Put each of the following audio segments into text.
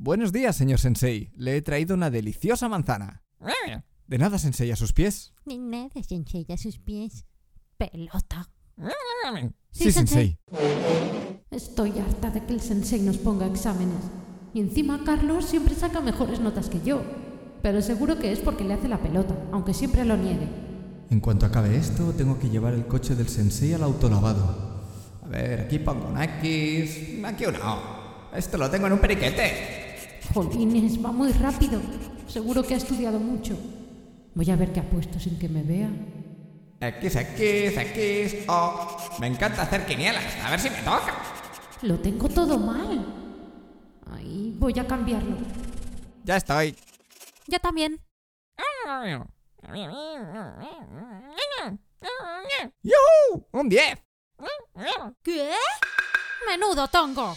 Buenos días, señor Sensei. Le he traído una deliciosa manzana. De nada, Sensei, a sus pies. Ni nada se enseña a sus pies. Pelota. Sí, Sensei. Estoy harta de que el sensei nos ponga exámenes. Y encima Carlos siempre saca mejores notas que yo. Pero seguro que es porque le hace la pelota, aunque siempre lo niegue. En cuanto acabe esto, tengo que llevar el coche del Sensei al autolavado. A ver, aquí pongo un X. Aquí uno. Esto lo tengo en un periquete. Jolines, va muy rápido. Seguro que ha estudiado mucho. Voy a ver qué ha puesto sin que me vea. X, X, X, O. Me encanta hacer quinielas. A ver si me toca. Lo tengo todo mal. Ay, voy a cambiarlo. Ya estoy. Yo también. ¡Yuhu! ¡Un 10! ¿Qué? Menudo tongo.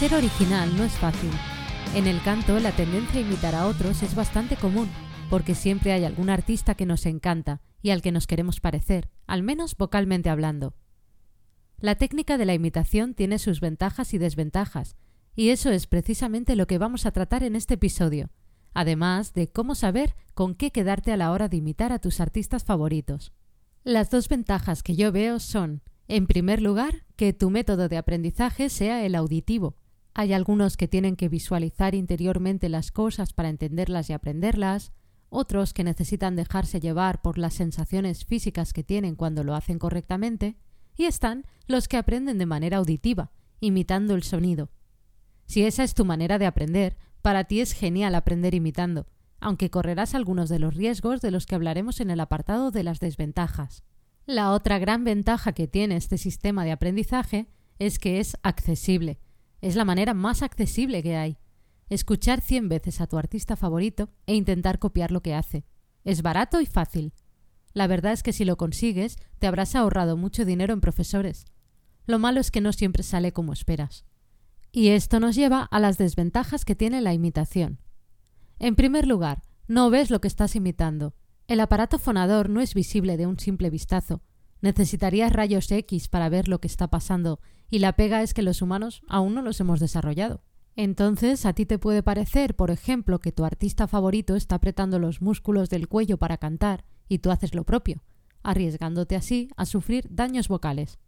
Ser original no es fácil. En el canto, la tendencia a imitar a otros es bastante común, porque siempre hay algún artista que nos encanta y al que nos queremos parecer, al menos vocalmente hablando. La técnica de la imitación tiene sus ventajas y desventajas, y eso es precisamente lo que vamos a tratar en este episodio, además de cómo saber con qué quedarte a la hora de imitar a tus artistas favoritos. Las dos ventajas que yo veo son, en primer lugar, que tu método de aprendizaje sea el auditivo. Hay algunos que tienen que visualizar interiormente las cosas para entenderlas y aprenderlas, otros que necesitan dejarse llevar por las sensaciones físicas que tienen cuando lo hacen correctamente, y están los que aprenden de manera auditiva, imitando el sonido. Si esa es tu manera de aprender, para ti es genial aprender imitando, aunque correrás algunos de los riesgos de los que hablaremos en el apartado de las desventajas. La otra gran ventaja que tiene este sistema de aprendizaje es que es accesible. Es la manera más accesible que hay. Escuchar cien veces a tu artista favorito e intentar copiar lo que hace. Es barato y fácil. La verdad es que si lo consigues, te habrás ahorrado mucho dinero en profesores. Lo malo es que no siempre sale como esperas. Y esto nos lleva a las desventajas que tiene la imitación. En primer lugar, no ves lo que estás imitando. El aparato fonador no es visible de un simple vistazo. Necesitarías rayos X para ver lo que está pasando, y la pega es que los humanos aún no los hemos desarrollado. Entonces, a ti te puede parecer, por ejemplo, que tu artista favorito está apretando los músculos del cuello para cantar, y tú haces lo propio, arriesgándote así a sufrir daños vocales.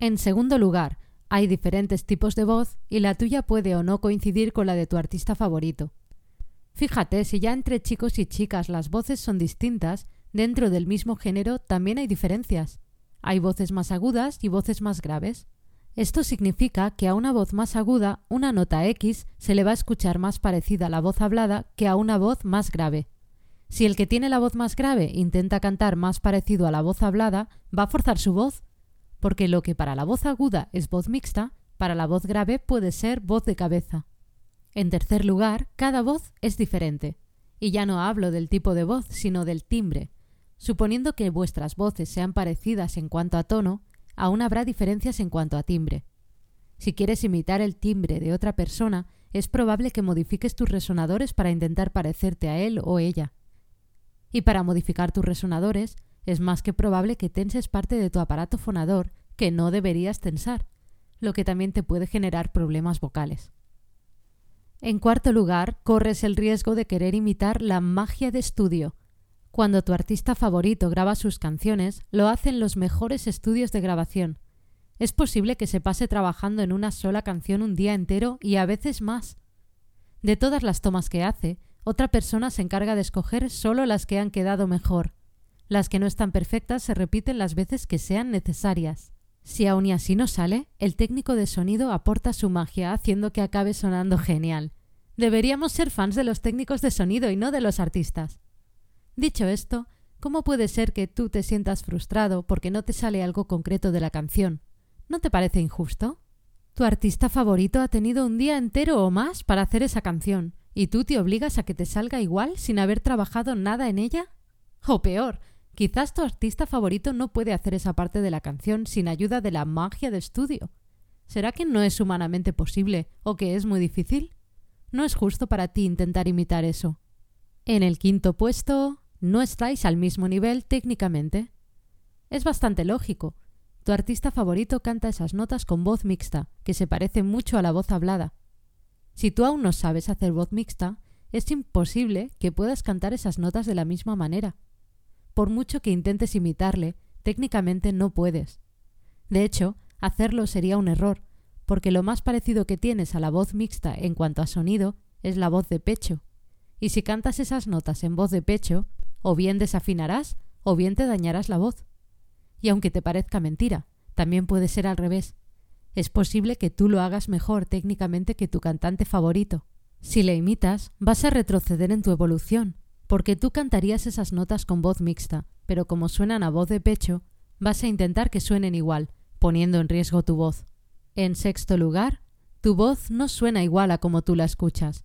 En segundo lugar, hay diferentes tipos de voz y la tuya puede o no coincidir con la de tu artista favorito. Fíjate, si ya entre chicos y chicas las voces son distintas, dentro del mismo género también hay diferencias. Hay voces más agudas y voces más graves. Esto significa que a una voz más aguda, una nota X se le va a escuchar más parecida a la voz hablada que a una voz más grave. Si el que tiene la voz más grave intenta cantar más parecido a la voz hablada, va a forzar su voz, porque lo que para la voz aguda es voz mixta, para la voz grave puede ser voz de cabeza. En tercer lugar, cada voz es diferente. Y ya no hablo del tipo de voz, sino del timbre. Suponiendo que vuestras voces sean parecidas en cuanto a tono, aún habrá diferencias en cuanto a timbre. Si quieres imitar el timbre de otra persona, es probable que modifiques tus resonadores para intentar parecerte a él o ella. Y para modificar tus resonadores, es más que probable que tenses parte de tu aparato fonador que no deberías tensar, lo que también te puede generar problemas vocales. En cuarto lugar, corres el riesgo de querer imitar la magia de estudio. Cuando tu artista favorito graba sus canciones, lo hace en los mejores estudios de grabación. Es posible que se pase trabajando en una sola canción un día entero y a veces más. De todas las tomas que hace, otra persona se encarga de escoger solo las que han quedado mejor. Las que no están perfectas se repiten las veces que sean necesarias. Si aún y así no sale, el técnico de sonido aporta su magia haciendo que acabe sonando genial. Deberíamos ser fans de los técnicos de sonido y no de los artistas. Dicho esto, ¿cómo puede ser que tú te sientas frustrado porque no te sale algo concreto de la canción? ¿No te parece injusto? Tu artista favorito ha tenido un día entero o más para hacer esa canción, y tú te obligas a que te salga igual sin haber trabajado nada en ella? O peor, quizás tu artista favorito no puede hacer esa parte de la canción sin ayuda de la magia de estudio. ¿Será que no es humanamente posible o que es muy difícil? No es justo para ti intentar imitar eso. En el quinto puesto, no estáis al mismo nivel técnicamente. Es bastante lógico. Tu artista favorito canta esas notas con voz mixta, que se parece mucho a la voz hablada. Si tú aún no sabes hacer voz mixta, es imposible que puedas cantar esas notas de la misma manera. Por mucho que intentes imitarle, técnicamente no puedes. De hecho, hacerlo sería un error, porque lo más parecido que tienes a la voz mixta en cuanto a sonido es la voz de pecho. Y si cantas esas notas en voz de pecho, o bien desafinarás o bien te dañarás la voz. Y aunque te parezca mentira, también puede ser al revés. Es posible que tú lo hagas mejor técnicamente que tu cantante favorito. Si le imitas, vas a retroceder en tu evolución, porque tú cantarías esas notas con voz mixta, pero como suenan a voz de pecho, vas a intentar que suenen igual, poniendo en riesgo tu voz. En sexto lugar, tu voz no suena igual a como tú la escuchas.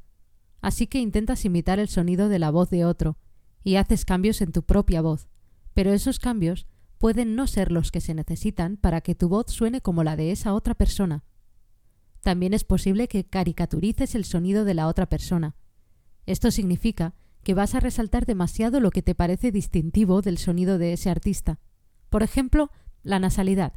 Así que intentas imitar el sonido de la voz de otro, y haces cambios en tu propia voz, pero esos cambios pueden no ser los que se necesitan para que tu voz suene como la de esa otra persona. También es posible que caricaturices el sonido de la otra persona. Esto significa que vas a resaltar demasiado lo que te parece distintivo del sonido de ese artista. Por ejemplo, la nasalidad.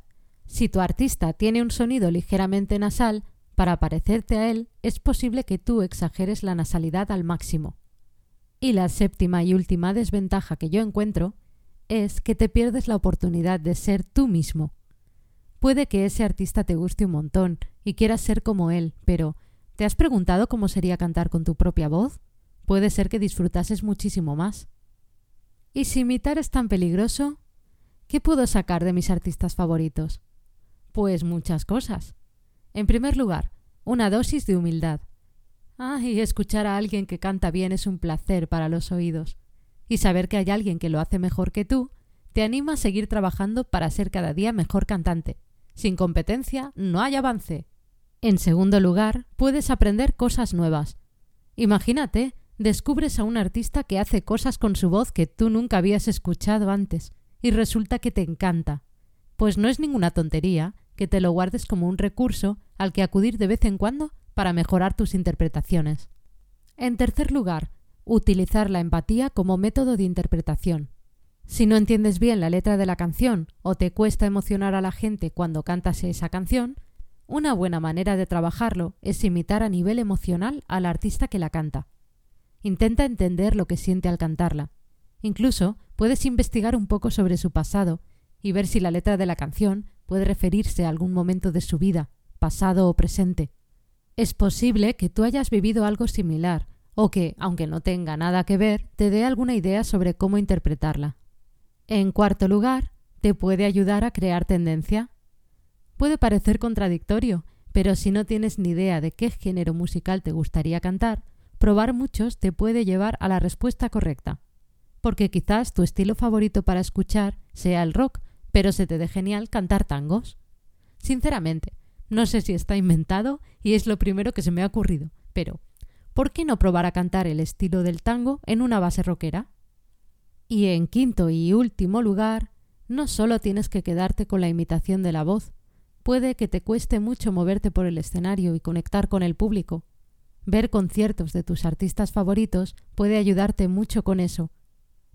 Si tu artista tiene un sonido ligeramente nasal, para parecerte a él, es posible que tú exageres la nasalidad al máximo. Y la séptima y última desventaja que yo encuentro es que te pierdes la oportunidad de ser tú mismo. Puede que ese artista te guste un montón y quieras ser como él, pero ¿te has preguntado cómo sería cantar con tu propia voz? Puede ser que disfrutases muchísimo más. ¿Y si imitar es tan peligroso? ¿Qué puedo sacar de mis artistas favoritos? Pues muchas cosas. En primer lugar, una dosis de humildad. Ah, y escuchar a alguien que canta bien es un placer para los oídos. Y saber que hay alguien que lo hace mejor que tú te anima a seguir trabajando para ser cada día mejor cantante. Sin competencia no hay avance. En segundo lugar, puedes aprender cosas nuevas. Imagínate, descubres a un artista que hace cosas con su voz que tú nunca habías escuchado antes, y resulta que te encanta. Pues no es ninguna tontería que te lo guardes como un recurso al que acudir de vez en cuando para mejorar tus interpretaciones. En tercer lugar, utilizar la empatía como método de interpretación. Si no entiendes bien la letra de la canción o te cuesta emocionar a la gente cuando cantas esa canción, una buena manera de trabajarlo es imitar a nivel emocional al artista que la canta. Intenta entender lo que siente al cantarla. Incluso puedes investigar un poco sobre su pasado y ver si la letra de la canción puede referirse a algún momento de su vida, pasado o presente. Es posible que tú hayas vivido algo similar o que, aunque no tenga nada que ver, te dé alguna idea sobre cómo interpretarla. En cuarto lugar, te puede ayudar a crear tendencia. Puede parecer contradictorio, pero si no tienes ni idea de qué género musical te gustaría cantar, probar muchos te puede llevar a la respuesta correcta. Porque quizás tu estilo favorito para escuchar sea el rock, pero se te dé genial cantar tangos. Sinceramente, no sé si está inventado y es lo primero que se me ha ocurrido, pero ¿por qué no probar a cantar el estilo del tango en una base rockera? Y en quinto y último lugar, no solo tienes que quedarte con la imitación de la voz, puede que te cueste mucho moverte por el escenario y conectar con el público. Ver conciertos de tus artistas favoritos puede ayudarte mucho con eso.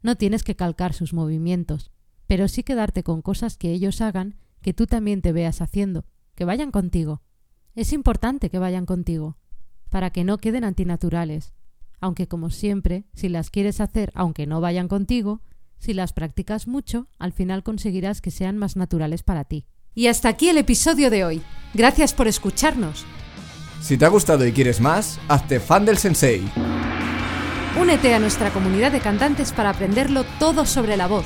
No tienes que calcar sus movimientos, pero sí quedarte con cosas que ellos hagan que tú también te veas haciendo que vayan contigo. Es importante que vayan contigo, para que no queden antinaturales. Aunque como siempre, si las quieres hacer aunque no vayan contigo, si las practicas mucho, al final conseguirás que sean más naturales para ti. Y hasta aquí el episodio de hoy. Gracias por escucharnos. Si te ha gustado y quieres más, hazte fan del sensei. Únete a nuestra comunidad de cantantes para aprenderlo todo sobre la voz